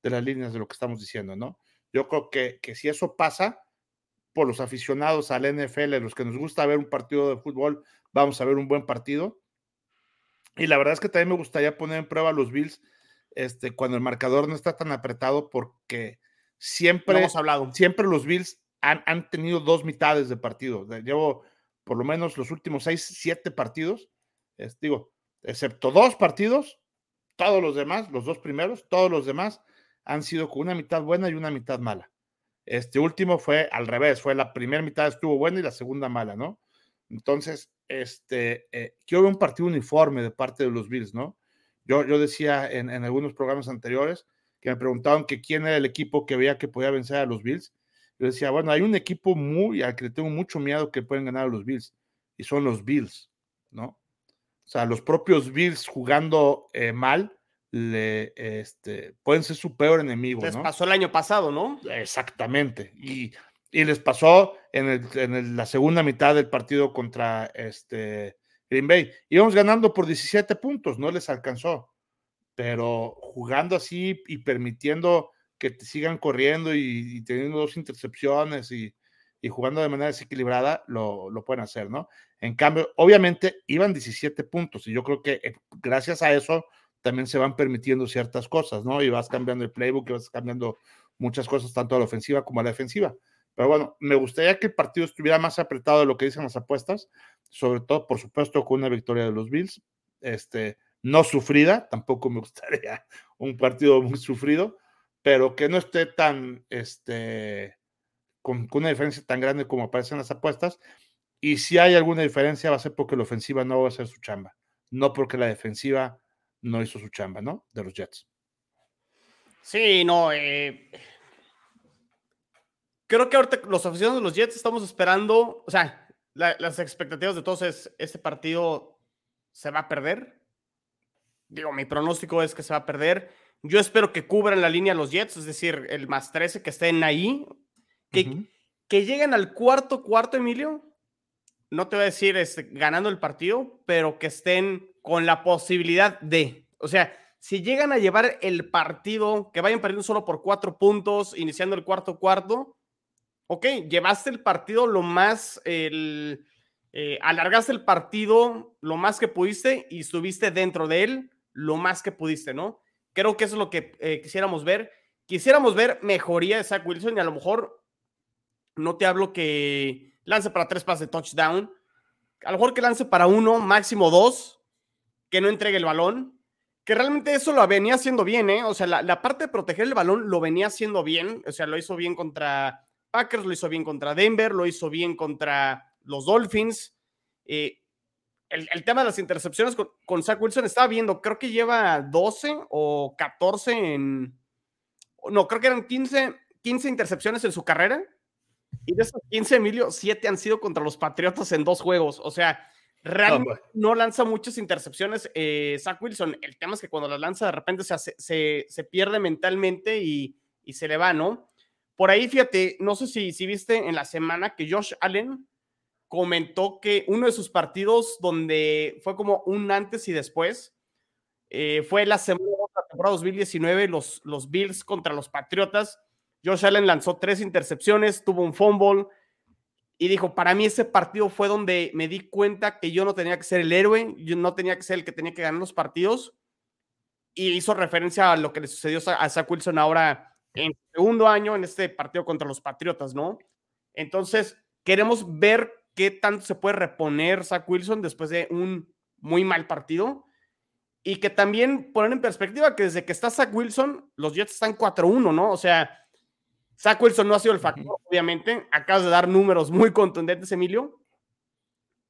de las líneas de lo que estamos diciendo, ¿no? Yo creo que, que si eso pasa, por los aficionados al NFL, los que nos gusta ver un partido de fútbol, vamos a ver un buen partido. Y la verdad es que también me gustaría poner en prueba a los Bills este, cuando el marcador no está tan apretado, porque siempre, hemos hablado. siempre los Bills han, han tenido dos mitades de partido. Llevo por lo menos los últimos seis, siete partidos, es- digo, excepto dos partidos, todos los demás, los dos primeros, todos los demás han sido con una mitad buena y una mitad mala. Este último fue al revés, fue la primera mitad estuvo buena y la segunda mala, ¿no? Entonces, este, eh, quiero ver un partido uniforme de parte de los Bills, ¿no? Yo, yo decía en, en algunos programas anteriores que me preguntaban que quién era el equipo que veía que podía vencer a los Bills. Yo decía, bueno, hay un equipo muy, al que le tengo mucho miedo que pueden ganar a los Bills, y son los Bills, ¿no? O sea, los propios Bills jugando eh, mal le, este, pueden ser su peor enemigo, Les ¿no? pasó el año pasado, ¿no? Exactamente. Y, y les pasó en, el- en el- la segunda mitad del partido contra este Green Bay. Íbamos ganando por 17 puntos, no les alcanzó. Pero jugando así y permitiendo que te sigan corriendo y, y teniendo dos intercepciones y, y jugando de manera desequilibrada, lo, lo pueden hacer, ¿no? En cambio, obviamente iban 17 puntos y yo creo que eh, gracias a eso también se van permitiendo ciertas cosas, ¿no? Y vas cambiando el playbook y vas cambiando muchas cosas, tanto a la ofensiva como a la defensiva. Pero bueno, me gustaría que el partido estuviera más apretado de lo que dicen las apuestas, sobre todo, por supuesto, con una victoria de los Bills, este, no sufrida, tampoco me <laughs> gustaría un partido muy sufrido, pero que no esté tan, este, con, con una diferencia tan grande como aparecen las apuestas. Y si hay alguna diferencia, va a ser porque la ofensiva no va a hacer su chamba, no porque la defensiva no hizo su chamba, ¿no? De los Jets. Sí, no. eh, creo que ahorita los aficionados de los Jets estamos esperando, o sea, la- las expectativas de todos es, este partido se va a perder. Digo, mi pronóstico es que se va a perder. Yo espero que cubran la línea los Jets, es decir, el más 13, que estén ahí. Que, que lleguen al cuarto cuarto, Emilio. No te voy a decir este, ganando el partido, pero que estén con la posibilidad de. O sea, si llegan a llevar el partido, que vayan perdiendo solo por cuatro puntos, iniciando el cuarto cuarto, ok, llevaste el partido lo más, el, eh, alargaste el partido lo más que pudiste y estuviste dentro de él lo más que pudiste, ¿no? Creo que eso es lo que eh, quisiéramos ver. Quisiéramos ver mejoría de Zach Wilson y a lo mejor no te hablo que lance para tres pases de touchdown, a lo mejor que lance para uno, máximo dos, que no entregue el balón, que realmente eso lo venía haciendo bien, ¿eh? O sea, la, parte de proteger el balón lo venía haciendo bien, o sea, lo hizo bien contra Packers, lo hizo bien contra Denver, lo hizo bien contra los Dolphins. eh, el, el tema de las intercepciones con, con, Zach Wilson estaba viendo, creo que lleva 12 o 14 en. No, creo que eran 15, 15 intercepciones en su carrera. Y de esos 15, Emilio, 7 han sido contra los Patriotas en dos juegos. O sea, realmente no, lanza muchas intercepciones eh, Zach Wilson. El tema es que cuando las lanza, de repente se, hace, se, se pierde mentalmente y, y, se le va, ¿no? Por ahí, fíjate, no sé si, si viste en la semana que Josh Allen comentó que uno de sus partidos donde fue como un antes y después eh, fue la semana de la temporada 2019, los, los Bills contra los Patriotas. Josh Allen lanzó tres intercepciones, tuvo un fumble y dijo, para mí ese partido fue donde me di cuenta que yo no tenía que ser el héroe, yo no tenía que ser el que tenía que ganar los partidos. Y hizo referencia a lo que le sucedió a Zach Wilson ahora en segundo año en este partido contra los Patriotas, ¿no? Entonces, queremos ver qué tanto se puede reponer Zach Wilson después de un muy mal partido. Y que también poner en perspectiva que desde que está Zach Wilson, los Jets están 4-1, ¿no? O sea, Zach Wilson no ha sido el factor, obviamente. Acabas de dar números muy contundentes, Emilio.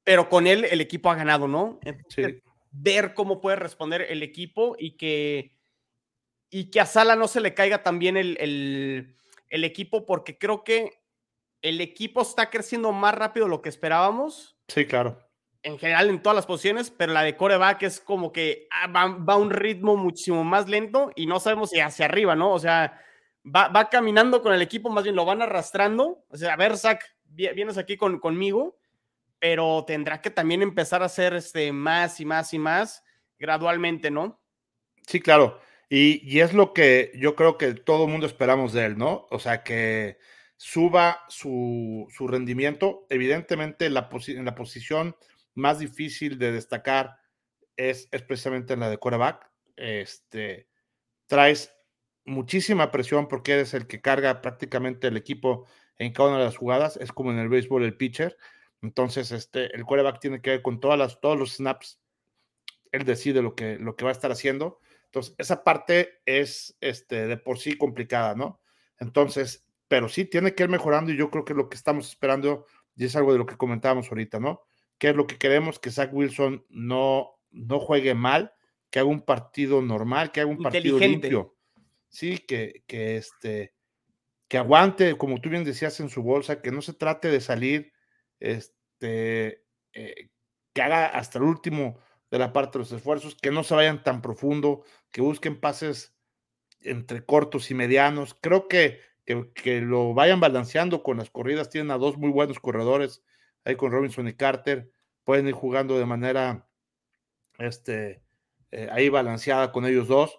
Pero con él el equipo ha ganado, ¿no? Entonces, sí. Ver cómo puede responder el equipo y que, y que a Sala no se le caiga también el, el, el equipo, porque creo que el equipo está creciendo más rápido de lo que esperábamos. Sí, claro. En general, en todas las posiciones, pero la de coreback es como que ah, va, va, a un ritmo muchísimo más lento y no sabemos si hacia arriba, ¿no? O sea, va, va, caminando con el equipo, más bien lo van arrastrando. O sea, a ver, Zach, vienes aquí con, conmigo, pero tendrá que también empezar a hacer este, más y más y más gradualmente, ¿no? Sí, claro. Y, y es lo que yo creo que todo el mundo esperamos de él, ¿no? O sea, que suba su, su rendimiento. Evidentemente, la en la posición más difícil de destacar es, es precisamente en la de quarterback. Este, traes muchísima presión porque eres el que carga prácticamente el equipo en cada una de las jugadas. Es como en el béisbol el pitcher. Entonces, este, el quarterback tiene que ver con todas las, todos los snaps. Él decide lo que, lo que va a estar haciendo. Entonces, esa parte es este, de por sí complicada, ¿no? Entonces, pero sí tiene que ir mejorando y yo creo que es lo que estamos esperando y es algo de lo que comentábamos ahorita, ¿no? Que es lo que queremos que Zach Wilson no, no juegue mal, que haga un partido normal, que haga un partido limpio. Sí, que, que, este, que aguante, como tú bien decías, en su bolsa, que no se trate de salir, este, eh, que haga hasta el último de la parte de los esfuerzos, que no se vayan tan profundo, que busquen pases entre cortos y medianos. Creo que que, que, lo vayan balanceando con las corridas. Tienen a dos muy buenos corredores ahí con Robinson y Carter. Pueden ir jugando de manera este, eh, ahí balanceada con ellos dos.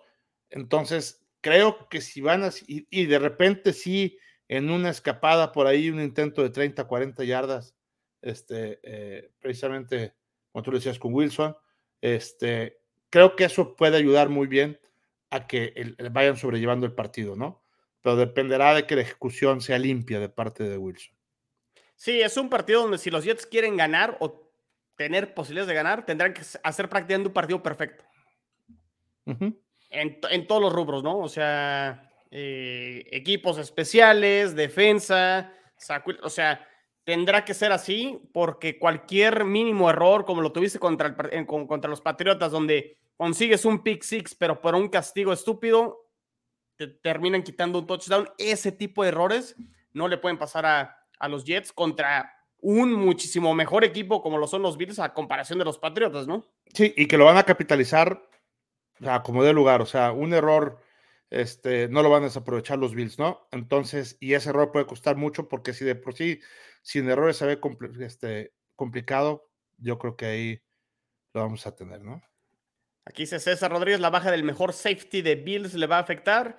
Entonces, creo que si van a, y, y, de repente sí, en una escapada por ahí, un intento de 30, 40 yardas, este, eh, precisamente, como tú decías, con Wilson, este, creo que eso puede ayudar muy bien a que el, el vayan sobrellevando el partido, ¿no? pero dependerá de que la ejecución sea limpia de parte de Wilson. Sí, es un partido donde si los Jets quieren ganar o tener posibilidades de ganar, tendrán que hacer prácticamente un partido perfecto. Uh -huh. En, en, todos los rubros, ¿no? O sea, eh, equipos especiales, defensa, o sea, tendrá que ser así porque cualquier mínimo error, como lo tuviste contra, contra los Patriotas, donde consigues un pick six, pero por un castigo estúpido, te terminan quitando un touchdown. Ese tipo de errores no le pueden pasar a, a, los Jets contra un muchísimo mejor equipo como lo son los Bills a comparación de los Patriotas, ¿no? Sí, y que lo van a capitalizar o sea, como de lugar. O sea, un error este, no lo van a desaprovechar los Bills, ¿no? Entonces, y ese error puede costar mucho porque si de por sí sin errores se ve este, complicado, yo creo que ahí lo vamos a tener, ¿no? Aquí dice César Rodríguez, la baja del mejor safety de Bills le va a afectar.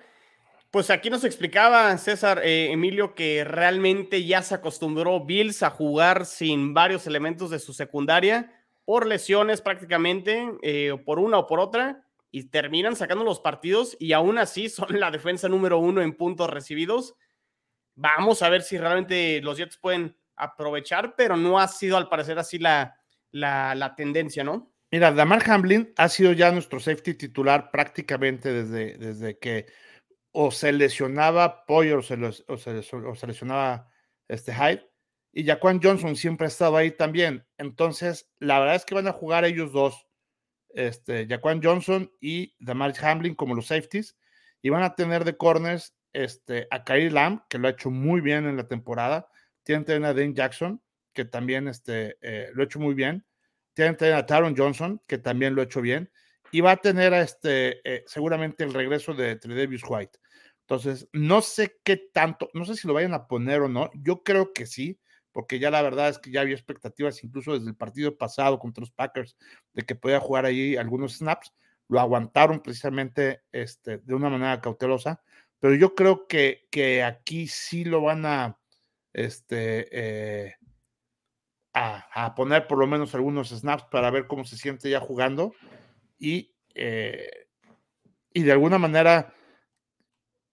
Pues aquí nos explicaba César eh, Emilio que realmente ya se acostumbró Bills a jugar sin varios elementos de su secundaria por lesiones prácticamente, eh, por una o por otra, y terminan sacando los partidos y aún así son <laughs> la defensa número uno en puntos recibidos. Vamos a ver si realmente los Jets pueden aprovechar, pero no ha sido al parecer así la, la, la tendencia, ¿no? Mira, Damar Hamlin ha sido ya nuestro safety titular prácticamente desde, desde que o se lesionaba Poyer o se, o se, lesionaba este Hyde. y Jaquan Johnson siempre ha estado ahí también. Entonces, la verdad es que van a jugar ellos dos, este, Jaquan Johnson y Damar Hamlin como los safeties, y van a tener de corners este, a Kyrie Lamb, que lo ha hecho muy bien en la temporada. Tienen a Dane Jackson, que también este, eh, lo ha hecho muy bien. Tienen a Taron Johnson, que también lo ha hecho bien. Y va a tener a este, eh, seguramente el regreso de Tredavious White. Entonces, no sé qué tanto, no sé si lo vayan a poner o no. Yo creo que sí, porque ya la verdad es que ya había expectativas, incluso desde el partido pasado contra los Packers, de que podía jugar ahí algunos snaps. Lo aguantaron precisamente este, de una manera cautelosa, pero yo creo que, que aquí sí lo van a, este, eh, a, poner por lo menos algunos snaps para ver cómo se siente ya jugando y, eh, y de alguna manera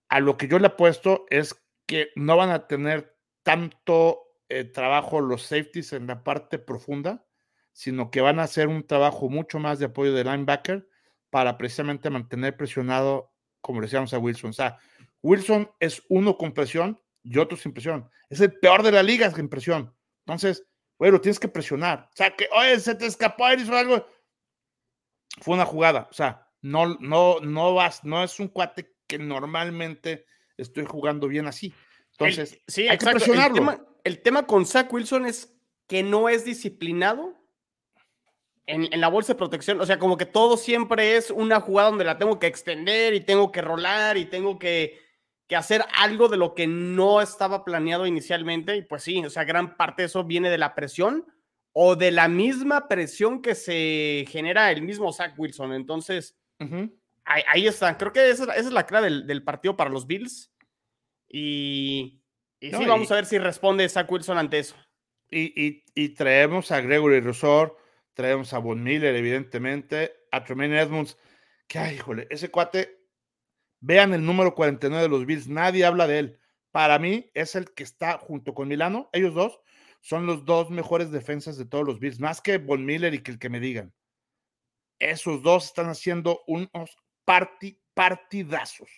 a lo que yo le apuesto es que no van a tener tanto eh, trabajo los safeties en la parte profunda, sino que van a hacer un trabajo mucho más de apoyo de linebacker para precisamente mantener presionado, como decíamos a Wilson. O sea, Wilson es uno con presión y otro sin presión. Es el peor de la liga sin presión. Entonces, bueno, tienes que presionar. O sea, que, oye, se te escapó, algo. Fue una jugada. O sea, no, no, no vas, no es un cuate que normalmente estoy jugando bien así. Entonces, sí, hay que presionarlo el tema con Zach Wilson es que no es disciplinado en, la bolsa de protección. O sea, como que todo siempre es una jugada donde la tengo que extender y tengo que rolar y tengo que, hacer algo de lo que no estaba planeado inicialmente. Y pues sí, o sea, gran parte de eso viene de la presión o de la misma presión que se genera el mismo Zach Wilson. Entonces, ahí, está. Creo que esa, es la clave del, del partido para los Bills. Y y sí, vamos a ver si responde Zach Wilson ante eso. Y, y, traemos a Gregory Rosor, traemos a Von Miller, evidentemente, a Tremaine Edmonds, que, ay, híjole, ese cuate, vean el número 49 de los Bills, nadie habla de él. Para mí es el que está junto con Milano, ellos dos son los dos mejores defensas de todos los Bills, más que Von Miller y que el que me digan. Esos dos están haciendo unos partidazos.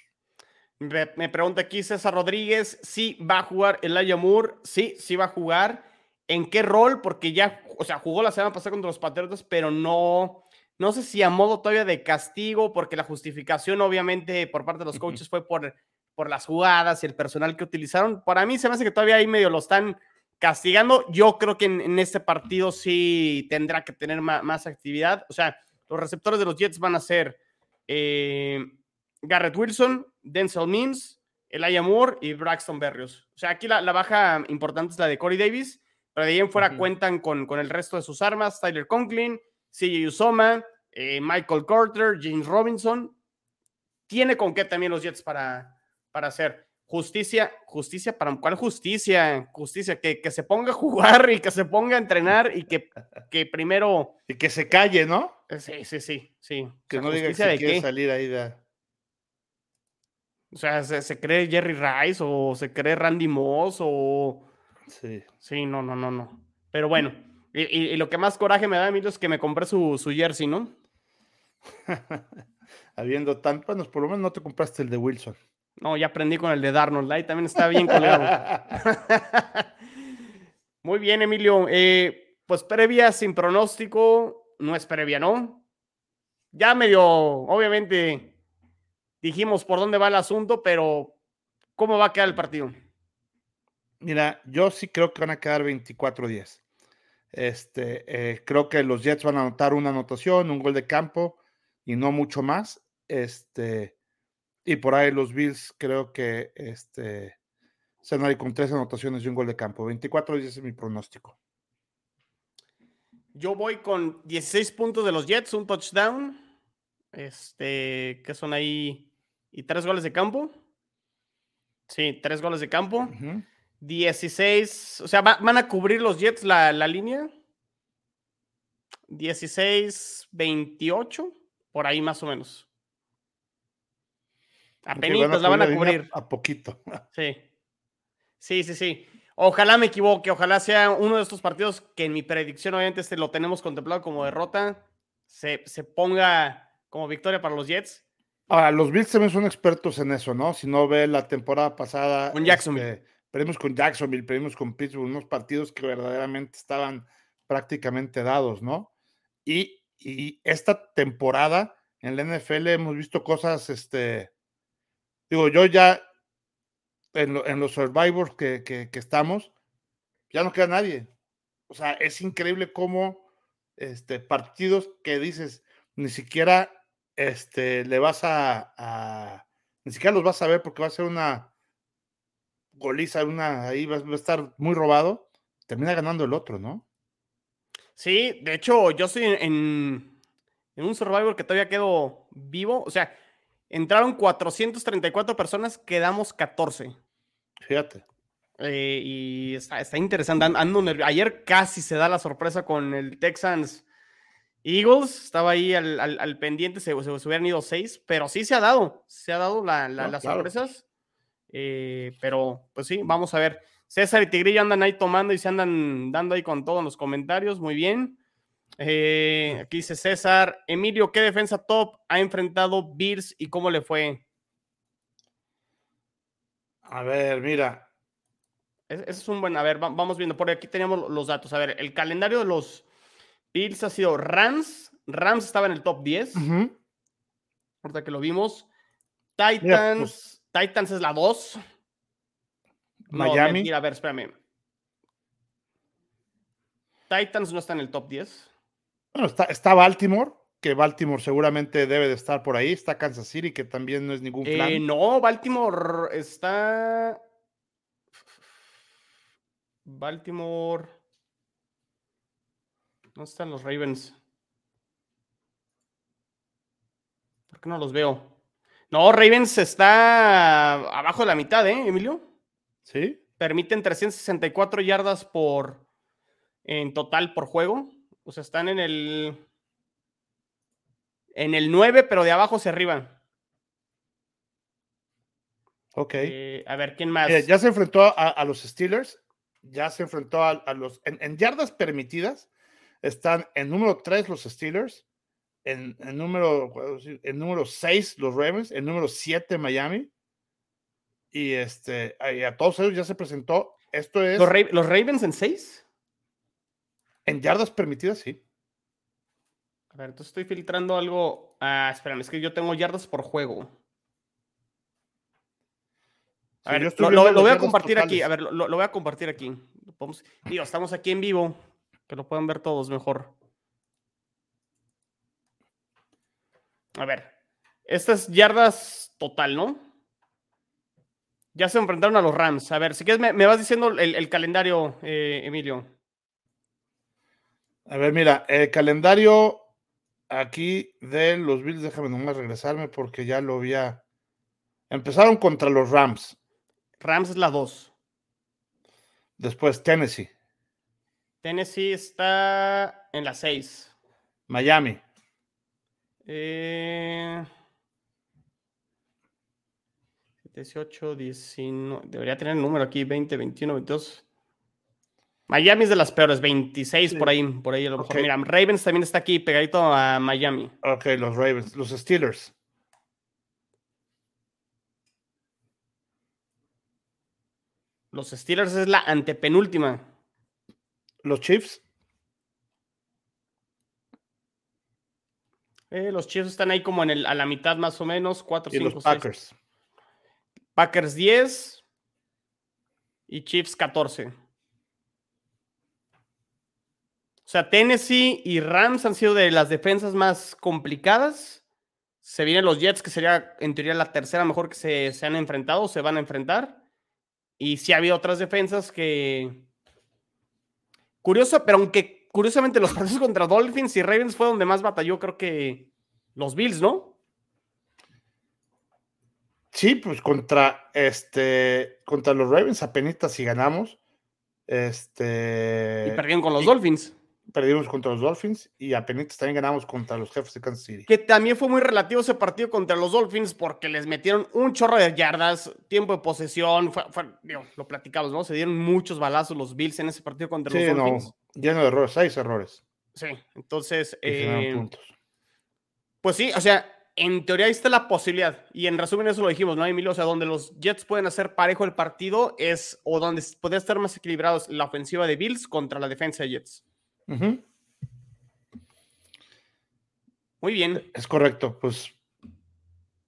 Me, pregunta aquí César Rodríguez, si va a jugar el Moore, sí, sí va a jugar. ¿En qué rol? Porque ya, o sea, jugó la semana pasada contra los Patriotas, pero no, no sé si a modo todavía de castigo, porque la justificación obviamente por parte de los coaches fue por, por las jugadas y el personal que utilizaron. Para mí se me hace que todavía ahí medio lo están castigando. Yo creo que en, este partido sí tendrá que tener más, actividad. O sea, los receptores de los Jets van a ser eh, Garrett Wilson, Denzel Mims, Elijah Moore y Braxton Berrios. O sea, aquí la, baja importante es la de Corey Davis, pero de ahí en fuera cuentan con, con, el resto de sus armas, Tyler Conklin, CJ Usoma, eh, Michael Carter, James Robinson. Tiene con qué también los Jets para, para hacer justicia, justicia, ¿para cuál justicia? Justicia, que, que se ponga a jugar y que se ponga a entrenar y que, <laughs> que primero... Y que se calle, ¿no? Sí, sí, sí, sí. Que no diga que se quiere salir ahí de... O sea, ¿se, cree Jerry Rice o se cree Randy Moss o... Sí. Sí, no, no, no, no. Pero bueno, y, lo que más coraje me da a mí es que me compré su, su jersey, ¿no? <laughs> Habiendo tanto, bueno, por lo menos no te compraste el de Wilson. No, ya aprendí con el de Darnold, ahí también está bien colgado. <laughs> Muy bien, Emilio. Eh, pues previa sin pronóstico, no es previa, ¿no? Ya medio, obviamente, dijimos por dónde va el asunto, pero ¿cómo va a quedar el partido? Mira, yo sí creo que van a quedar 24-10. Este, eh, creo que los Jets van a anotar una anotación, un gol de campo y no mucho más. Este, y por ahí los Bills creo que este, se van a ir con tres anotaciones y un gol de campo. 24-10 es mi pronóstico. Yo voy con 16 puntos de los Jets, un touchdown. Este, que son ahí y tres goles de campo. Sí, tres goles de campo. 16, o sea, van a cubrir los Jets la, línea. 16, 28, por ahí más o menos. Apenas la van a cubrir. A, poquito. <laughs> Sí. Sí, sí, sí. Ojalá me equivoque, ojalá sea uno de estos partidos que en mi predicción, obviamente, este lo tenemos contemplado como derrota, se, se ponga como victoria para los Jets. Ahora, los Bills también son expertos en eso, ¿no? Si no ve la temporada pasada. Con Jacksonville. Este, perdimos con Jacksonville, perdimos con Pittsburgh, unos partidos que verdaderamente estaban prácticamente dados, ¿no? Y, y esta temporada en la NFL hemos visto cosas, este, digo, yo ya en, lo- en los survivors que, que- que estamos, ya no queda nadie. O sea, es increíble cómo este, partidos que dices, ni siquiera este, le vas a, a- ni siquiera los vas a ver porque va a ser una goliza, una, ahí va, va a estar muy robado, termina ganando el otro, ¿no? Sí, de hecho, yo estoy en, en un Survivor que todavía quedo vivo. O sea, entraron 434 personas, quedamos 14. Fíjate. Eh, y está, está interesante. an- Ando nervio- Ayer casi se da la sorpresa con el Texans Eagles. Estaba ahí al, al- al pendiente, se, se- se hubieran ido seis, pero sí se ha dado. Se ha dado la- la- No, las claro. sorpresas. Eh, pero pues sí, vamos a ver. César y Tigrillo andan ahí tomando y se andan dando ahí con todo en los comentarios. Muy bien. Eh, aquí dice César, Emilio, ¿qué defensa top ha enfrentado Bills y cómo le fue? A ver, mira, Es- Ese es un buen. A ver, va- vamos viendo. Por aquí teníamos los datos. A ver, el calendario de los Bills ha sido Rams. Rams estaba en el top 10. ujú, Ahorita que lo vimos. Titans. Titans es la 2. No, Miami. mentira, a ver, espérame. Titans no está en el top 10. Bueno, está, está Baltimore, que Baltimore seguramente debe de estar por ahí. Está Kansas City, que también no es ningún plan. Eh, no, Baltimore está. Baltimore. ¿Dónde están los Ravens? ¿Por qué no los veo? No, Ravens está abajo de la mitad, ¿eh, Emilio? ¿Sí? Permiten 364 yardas por en total por juego. O sea, están en el en el 9, pero de abajo hacia arriba. Ok. Eh, a ver, ¿quién más? Ya se enfrentó a, a los Steelers, ya se enfrentó a, a los. En, en yardas permitidas están en número 3 los Steelers, en, en número, en número 6 los Ravens, en número 7 Miami. Y este, y a todos ellos ya se presentó. Esto es ¿Los, Ra- los Ravens en 6? en yardas permitidas, sí. A ver, entonces estoy filtrando algo. Ah, espérame, es que yo tengo yardas por juego. A Sí, ver, lo, lo- lo voy a compartir aquí. A ver, lo, lo voy a compartir aquí. Podemos- digo, estamos aquí en vivo. Que lo puedan ver todos mejor. A ver. Estas yardas total, ¿no? Ya se enfrentaron a los Rams. A ver, si quieres, me, me vas diciendo el, el calendario, eh, Emilio. A ver, mira, el calendario aquí de los Bills, déjame nomás regresarme porque ya lo había. Empezaron contra los Rams, Rams es la 2. después Tennessee, Tennessee está en la 6. Miami, Eh, 18, 19. Debería tener el número aquí: 20, 21, 22. Miami es de las peores, 26 por ahí. Por ahí a lo mejor. Mira, Ravens también está aquí pegadito a Miami. ok, los Ravens, los Steelers, Los Steelers es la antepenúltima. Los Chiefs, Eh, los Chiefs están ahí como en el, a la mitad más o menos. 4, y 5, los 6. Packers. Packers 10 y Chiefs 14. O sea, Tennessee y Rams han sido de las defensas más complicadas. Se vienen los Jets, que sería en teoría la tercera mejor que se, se han enfrentado, se van a enfrentar. Y sí ha habido otras defensas que... Curioso, pero aunque curiosamente los partidos contra Dolphins y Ravens fue donde más batalló, creo que los Bills, ¿no? Sí, pues contra este, contra los Ravens apenas si ganamos. Este Y perdieron con los y- Dolphins. Perdimos contra los Dolphins y apenas también ganamos contra los jefes de Kansas City. Que también fue muy relativo ese partido contra los Dolphins porque les metieron un chorro de yardas, tiempo de posesión, fue- fue- digo, lo platicamos, ¿no? Se dieron muchos balazos los Bills en ese partido contra Sí, los no, Dolphins. lleno de errores, seis errores. Sí, entonces, eh, puntos. pues sí, o sea, en teoría ahí está la posibilidad. Y en resumen eso lo dijimos, ¿no, Emilio? O sea, donde los Jets pueden hacer parejo el partido es, o donde puede estar más equilibrados la ofensiva de Bills contra la defensa de Jets. Muy bien. Es correcto. Pues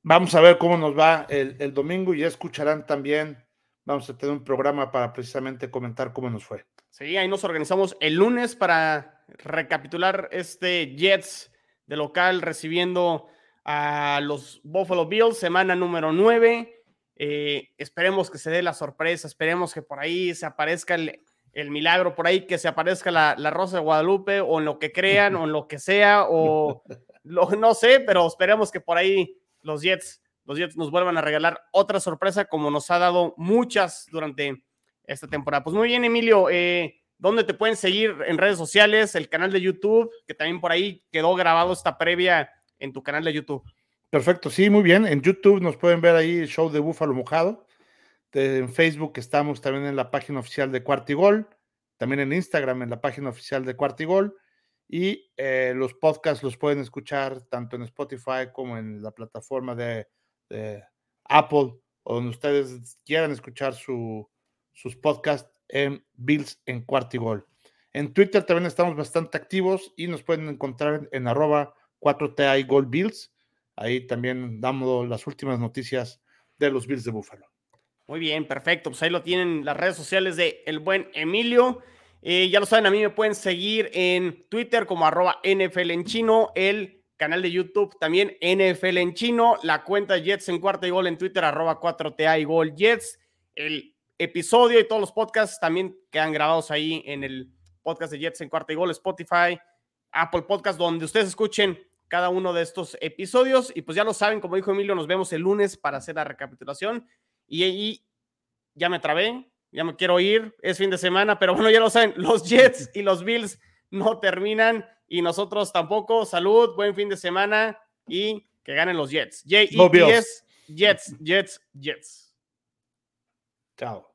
vamos a ver cómo nos va el, el domingo y ya escucharán también. Vamos a tener un programa para precisamente comentar cómo nos fue. Sí, ahí nos organizamos el lunes para recapitular este Jets de local recibiendo a los Buffalo Bills, semana número 9. Eh, esperemos que se dé la sorpresa, esperemos que por ahí se aparezca el, el milagro, por ahí que se aparezca la, la, Rosa de Guadalupe o en lo que crean o en <laughs> lo que sea o lo, no sé, pero esperemos que por ahí los Jets, los Jets nos vuelvan a regalar otra sorpresa como nos ha dado muchas durante esta temporada. Pues muy bien, Emilio, eh, ¿dónde te pueden seguir en redes sociales? El canal de YouTube, que también por ahí quedó grabado esta previa en tu canal de YouTube. Perfecto, sí, muy bien. En YouTube nos pueden ver ahí el show de Búfalo Mojado. De, en Facebook estamos también en la página oficial de Cuartigol, también en Instagram en la página oficial de Cuartigol. Y eh, los podcasts los pueden escuchar tanto en Spotify como en la plataforma de, Apple, o donde ustedes quieran escuchar su, sus podcasts en Bills en Cuartigol. En Twitter también estamos bastante activos y nos pueden encontrar en, en arroba 4TI Gold Bills. Ahí también damos las últimas noticias de los Bills de Buffalo. Muy bien, perfecto. Pues ahí lo tienen las redes sociales de el buen Emilio. Eh, ya lo saben, a mí me pueden seguir en Twitter como arroba NFL en chino, el canal de YouTube también NFL en chino, la cuenta Jets en cuarta y gol en Twitter arroba 4TA y gol Jets, el episodio y todos los podcasts también quedan grabados ahí en el podcast de Jets en cuarta y gol, Spotify, Apple Podcast, donde ustedes escuchen cada uno de estos episodios. Y pues ya lo saben, como dijo Emilio, nos vemos el lunes para hacer la recapitulación. Y ahí ya me trabé, ya me quiero ir, es fin de semana, pero bueno, ya lo saben, los Jets y los Bills no terminan y nosotros tampoco. Salud, buen fin de semana y que ganen los Jets. J-E-T-S, Jets, Jets, Jets. Chao.